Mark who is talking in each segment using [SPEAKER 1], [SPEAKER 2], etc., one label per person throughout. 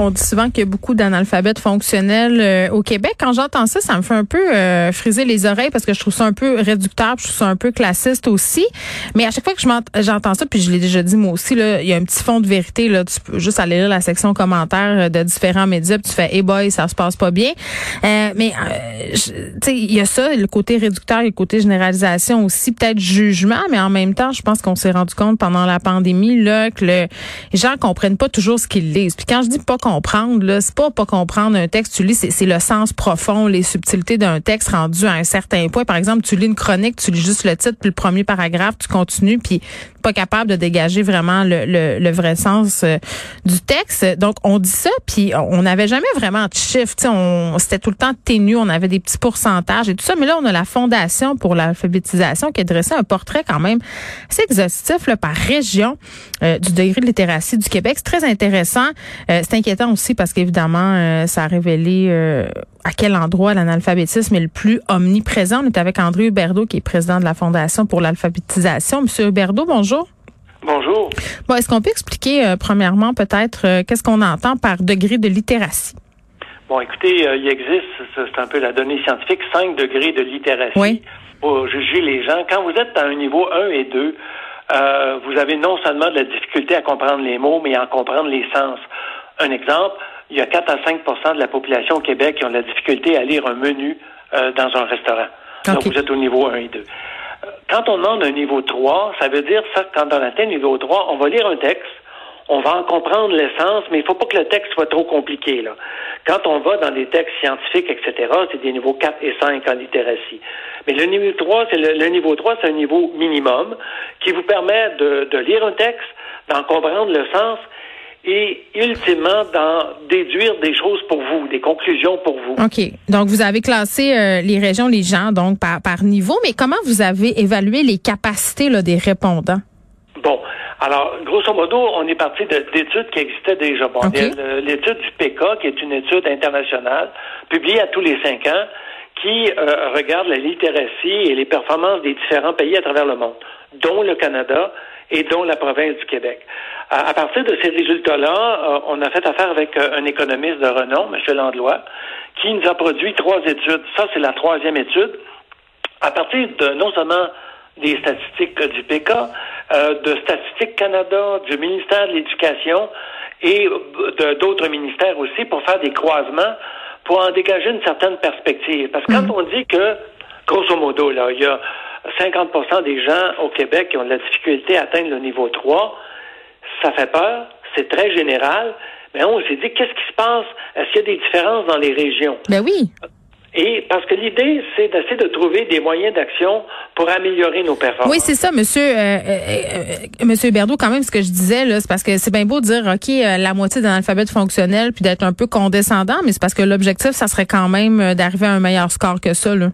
[SPEAKER 1] On dit souvent qu'il y a beaucoup d'analphabètes fonctionnels euh, au Québec. Quand j'entends ça, ça me fait un peu euh, friser les oreilles parce que je trouve ça un peu réducteur, je trouve ça un peu classiste aussi. Mais à chaque fois que j'entends ça, puis je l'ai déjà dit moi aussi, là, il y a un petit fond de vérité. Là, tu peux juste aller lire la section commentaires euh, de différents médias, puis tu fais, hey boy, ça se passe pas bien. mais tu sais, il y a ça, le côté réducteur, le côté généralisation aussi, peut-être jugement, mais en même temps, je pense qu'on s'est rendu compte pendant la pandémie là que le, les gens comprennent pas toujours ce qu'ils lisent. Puis quand je dis pas comprendre, là, c'est pas pas comprendre un texte, tu lis, c'est le sens profond, les subtilités d'un texte rendu à un certain point. Par exemple, tu lis une chronique, tu lis juste le titre puis le premier paragraphe, tu continues puis pas capable de dégager vraiment le, le, vrai sens euh, du texte. Donc on dit ça puis on n'avait jamais vraiment de chiffres, c'était tout le temps ténu, on avait des petits pourcentages et tout ça, mais là on a la fondation pour l'alphabétisation qui a dressé un portrait quand même assez exhaustif là, par région euh, du degré de littératie du Québec. C'est très intéressant, euh, c'est inquiétant aussi parce qu'évidemment, euh, ça a révélé euh, à quel endroit l'analphabétisme est le plus omniprésent. On est avec André Huberdeau, qui est président de la Fondation pour l'alphabétisation. Monsieur Huberdeau, bonjour.
[SPEAKER 2] Bonjour.
[SPEAKER 1] Bon, est-ce qu'on peut expliquer, euh, premièrement, peut-être, qu'est-ce qu'on entend par degré de littératie?
[SPEAKER 2] Bon, écoutez, il existe, c'est un peu la donnée scientifique, cinq degrés de littératie pour juger les gens. Quand vous êtes à un niveau 1 et 2, vous avez non seulement de la difficulté à comprendre les mots, mais à en comprendre les sens. Un exemple, il y a 4 à 5% de la population au Québec qui ont de la difficulté à lire un menu euh, dans un restaurant. Donc, vous êtes au niveau 1 et 2. Euh, quand on demande un niveau 3, ça veut dire ça, quand on atteint le niveau 3, on va lire un texte, on va en comprendre l'essence, mais il ne faut pas que le texte soit trop compliqué. Là. Quand on va dans des textes scientifiques, etc., c'est des niveaux 4 et 5 en littératie. Mais le niveau 3, c'est le, niveau 3, c'est un niveau minimum qui vous permet de, de lire un texte, d'en comprendre le sens et ultimement d'en déduire des choses pour vous, des conclusions pour vous.
[SPEAKER 1] OK. Donc, vous avez classé euh, les régions, les gens, donc par, par niveau, mais comment vous avez évalué les capacités là, des répondants?
[SPEAKER 2] Bon. Alors, grosso modo, on est parti d'études qui existaient déjà. Bon, l'étude du PK, qui est une étude internationale, publiée à tous les cinq ans, qui euh, regarde la littératie et les performances des différents pays à travers le monde, dont le Canada et dont la province du Québec. À, partir de ces résultats-là, euh, on a fait affaire avec euh, un économiste de renom, M. Landlois, qui nous a produit trois études. Ça, c'est la troisième étude. À partir de non seulement des statistiques du PK, euh, de Statistique Canada, du ministère de l'Éducation et d'autres ministères aussi pour faire des croisements, pour en dégager une certaine perspective. Parce que quand mm. on dit que, grosso modo, là, il y a 50% des gens au Québec qui ont de la difficulté à atteindre le niveau 3. Ça fait peur, c'est très général, mais on s'est dit, qu'est-ce qui se passe? Est-ce qu'il y a des différences dans les régions?
[SPEAKER 1] Ben oui.
[SPEAKER 2] Et parce que l'idée, c'est d'essayer de trouver des moyens d'action pour améliorer nos performances.
[SPEAKER 1] Oui, c'est ça, monsieur, euh, euh, euh, monsieur Berdo, quand même, ce que je disais, là, c'est parce que c'est bien beau de dire, OK, la moitié d'un alphabet fonctionnel, puis d'être un peu condescendant, mais c'est parce que l'objectif, ça serait quand même d'arriver à un meilleur score que ça, là.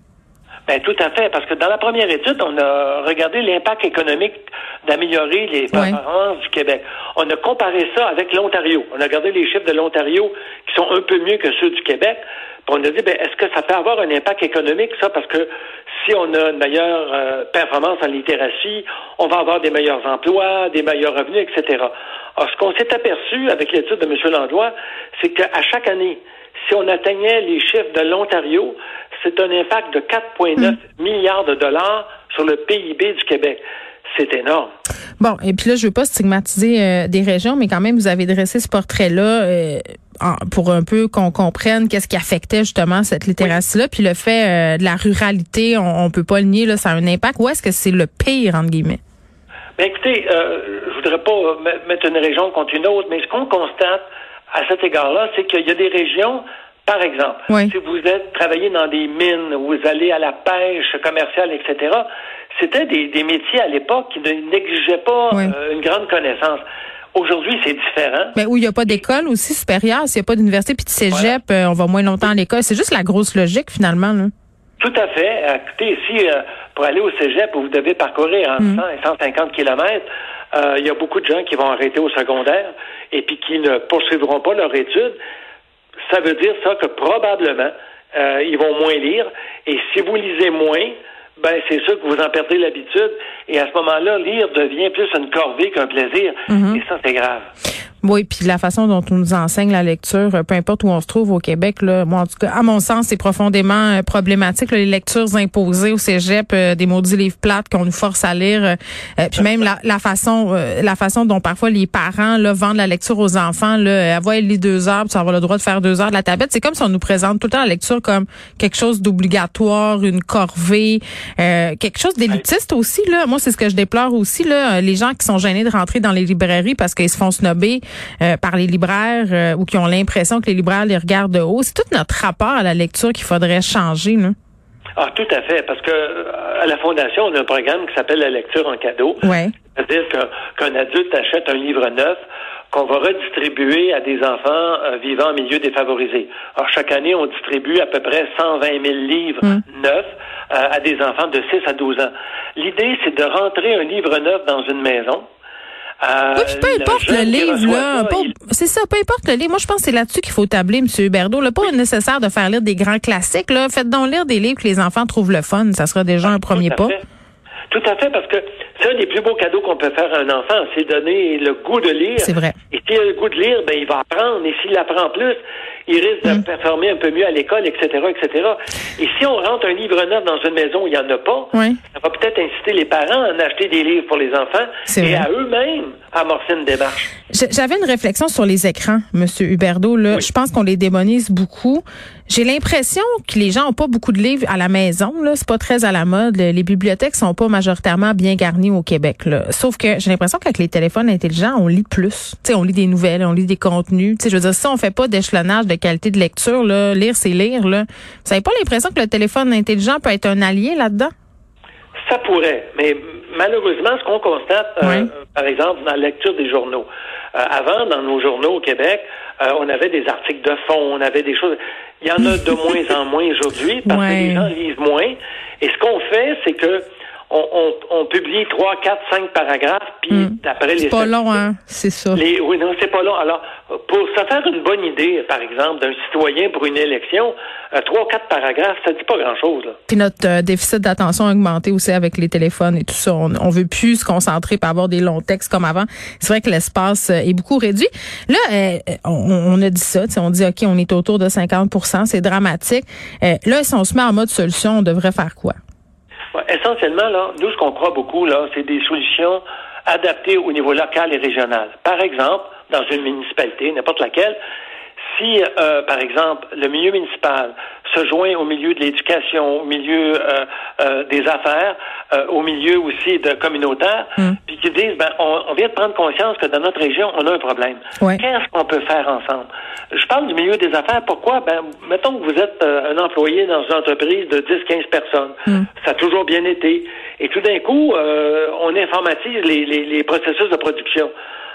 [SPEAKER 2] Ben, tout à fait, parce que dans la première étude, on a regardé l'impact économique d'améliorer les performances du Québec. On a comparé ça avec l'Ontario. On a regardé les chiffres de l'Ontario qui sont un peu mieux que ceux du Québec. Puis on a dit, ben, est-ce que ça peut avoir un impact économique, ça? Parce que si on a une meilleure euh, performance en littératie, on va avoir des meilleurs emplois, des meilleurs revenus, etc. Alors, ce qu'on s'est aperçu avec l'étude de M. Landlois, c'est qu'à chaque année, si on atteignait les chiffres de l'Ontario, c'est un impact de 4,9 hmm. milliards de dollars sur le PIB du Québec. C'est énorme.
[SPEAKER 1] Bon, et puis là, je veux pas stigmatiser euh, des régions, mais quand même, vous avez dressé ce portrait-là euh, pour un peu qu'on comprenne qu'est-ce qui affectait justement cette littératie-là. Puis le fait euh, de la ruralité, on, on peut pas le nier, là, ça a un impact. Où est-ce que c'est le pire, entre guillemets?
[SPEAKER 2] Ben écoutez, je voudrais pas mettre une région contre une autre, mais ce qu'on constate à cet égard-là, c'est qu'il y a des régions par exemple, si vous êtes travaillé dans des mines, vous allez à la pêche commerciale, etc., c'était des, des métiers à l'époque qui n'exigeaient pas euh, une grande connaissance. Aujourd'hui, c'est différent.
[SPEAKER 1] Mais où il n'y a pas d'école aussi supérieure, s'il n'y a pas d'université puis de cégep, euh, on va moins longtemps à l'école. C'est juste la grosse logique, finalement. Là.
[SPEAKER 2] Tout à fait. Écoutez, ici, euh, pour aller au cégep, vous devez parcourir en 100 mm. et 150 kilomètres, il y a beaucoup de gens qui vont arrêter au secondaire et puis qui ne poursuivront pas leur étude ça veut dire ça que probablement euh, ils vont moins lire. Et si vous lisez moins, ben c'est sûr que vous en perdez l'habitude. Et à ce moment-là, lire devient plus une corvée qu'un plaisir. Mm-hmm. Et ça, c'est grave.
[SPEAKER 1] Oui, puis la façon dont on nous enseigne la lecture, euh, peu importe où on se trouve au Québec, là, moi en tout cas, à mon sens, c'est profondément euh, problématique. les lectures imposées au cégep, euh, des maudits livres plates qu'on nous force à lire, puis même la, la façon, la façon dont parfois les parents là vendent la lecture aux enfants. Là, avoir lit deux heures, puis vas avoir le droit de faire deux heures de la tablette. C'est comme si on nous présente tout le temps la lecture comme quelque chose d'obligatoire, une corvée, quelque chose d'élitiste aussi. Là, moi c'est ce que je déplore aussi. Là, les gens qui sont gênés de rentrer dans les librairies parce qu'ils se font snobber. Euh, par les libraires euh, ou qui ont l'impression que les libraires les regardent de haut. C'est tout notre rapport à la lecture qu'il faudrait changer. Là.
[SPEAKER 2] Ah, tout à fait, parce que euh, à la Fondation, on a un programme qui s'appelle la lecture en cadeau.
[SPEAKER 1] Ouais.
[SPEAKER 2] C'est-à-dire qu'un adulte achète un livre neuf qu'on va redistribuer à des enfants vivant en milieu défavorisé. Alors, chaque année, on distribue à peu près 120 000 livres hum. neufs à des enfants de 6 à 12 ans. L'idée, c'est de rentrer un livre neuf dans une maison,
[SPEAKER 1] euh, oui, peu importe le, livre, là. C'est ça, peu importe le livre. Moi, je pense que c'est là-dessus qu'il faut tabler, M. Huberdeau. Le pas nécessaire de faire lire des grands classiques. Là. Faites donc lire des livres que les enfants trouvent le fun. Ça sera déjà un premier pas.
[SPEAKER 2] Tout à fait, parce que c'est un des plus beaux cadeaux qu'on peut faire à un enfant, c'est donner le goût de lire.
[SPEAKER 1] C'est vrai.
[SPEAKER 2] Et s'il a le goût de lire, ben il va apprendre. Et s'il apprend plus, il risque de mm. performer un peu mieux à l'école, etc., etc. Et si on rentre un livre neuf dans une maison où il n'y en a pas, ça va peut-être inciter les parents à en acheter des livres pour les enfants et à eux-mêmes amorcer une démarche.
[SPEAKER 1] J'avais une réflexion sur les écrans, Monsieur Huberdeau. Là, je pense qu'on les démonise beaucoup. J'ai l'impression que les gens ont pas beaucoup de livres à la maison. Là, c'est pas très à la mode. Les bibliothèques sont pas majoritairement bien garnies au Québec. Là. Sauf que j'ai l'impression qu'avec les téléphones intelligents, on lit plus. sais, on lit des nouvelles, on lit des contenus. sais, je veux dire, si on fait pas d'échelonnage de qualité de lecture, là, lire c'est lire. Là, vous avez pas l'impression que le téléphone intelligent peut être un allié là-dedans?
[SPEAKER 2] Ça pourrait, mais malheureusement, ce qu'on constate, euh, par exemple, dans la lecture des journaux, euh, avant, dans nos journaux au Québec, euh, on avait des articles de fond, on avait des choses. Il y en a de moins en moins aujourd'hui parce que les gens lisent moins. Et ce qu'on fait, c'est que on, publie trois, quatre, cinq paragraphes, puis hmm. d'après les...
[SPEAKER 1] C'est pas long, hein? C'est ça.
[SPEAKER 2] oui, non, c'est pas long. Alors, pour se faire une bonne idée, par exemple, d'un citoyen pour une élection, euh, trois, quatre paragraphes, ça dit pas grand-chose.
[SPEAKER 1] Puis notre euh, déficit d'attention a augmenté aussi avec les téléphones et tout ça. On, on veut plus se concentrer pour avoir des longs textes comme avant. C'est vrai que l'espace euh, est beaucoup réduit. Là, on, a dit ça, on dit, OK, on est autour de 50% c'est dramatique. là, si on se met en mode solution, on devrait faire quoi?
[SPEAKER 2] Essentiellement, là, nous, ce qu'on croit beaucoup, là, c'est des solutions adaptées au niveau local et régional. Par exemple, dans une municipalité, n'importe laquelle, si, euh, par exemple, le milieu municipal se joint au milieu de l'éducation, au milieu euh, euh, des affaires, au milieu aussi de communautaire, mm. puis qu'ils disent, ben, on, vient de prendre conscience que dans notre région, on a un problème. Qu'est-ce qu'on peut faire ensemble? Je parle du milieu des affaires. Pourquoi? Ben, mettons que vous êtes un employé dans une entreprise de 10-15 personnes. Mm. Ça a toujours bien été. Et tout d'un coup, on informatise les, les, les processus de production.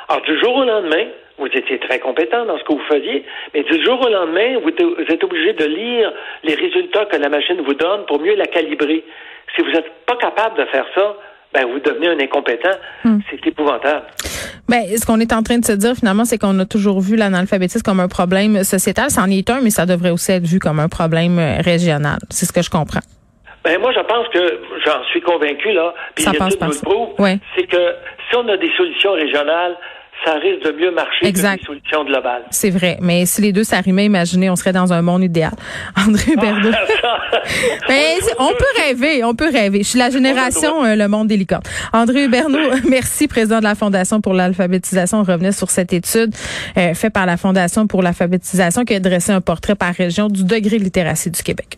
[SPEAKER 2] Alors, du jour au lendemain, vous étiez très compétent dans ce que vous faisiez, mais du jour au lendemain, vous êtes obligé de lire les résultats que la machine vous donne pour mieux la calibrer. Si vous n'êtes pas capable de faire ça, ben vous devenez un incompétent. Hmm. C'est épouvantable.
[SPEAKER 1] Ben, ce qu'on est en train de se dire finalement, c'est qu'on a toujours vu l'analphabétisme comme un problème sociétal. C'en est un, mais ça devrait aussi être vu comme un problème euh, régional. C'est ce que je comprends.
[SPEAKER 2] Ben moi, je pense que j'en suis convaincu là. Puis ça passe par C'est que si on a des solutions régionales, ça risque de mieux marcher que les solutions globales.
[SPEAKER 1] C'est vrai. Mais si les deux s'arrimaient, imaginez, on serait dans un monde idéal. André Berdo. Mais on peut rêver, on peut rêver. Je suis la génération euh, Le Monde délicat. André Huberneau, merci, président de la Fondation pour l'alphabétisation. On revenait sur cette étude euh, faite par la Fondation pour l'alphabétisation qui a dressé un portrait par région du degré de littératie du Québec.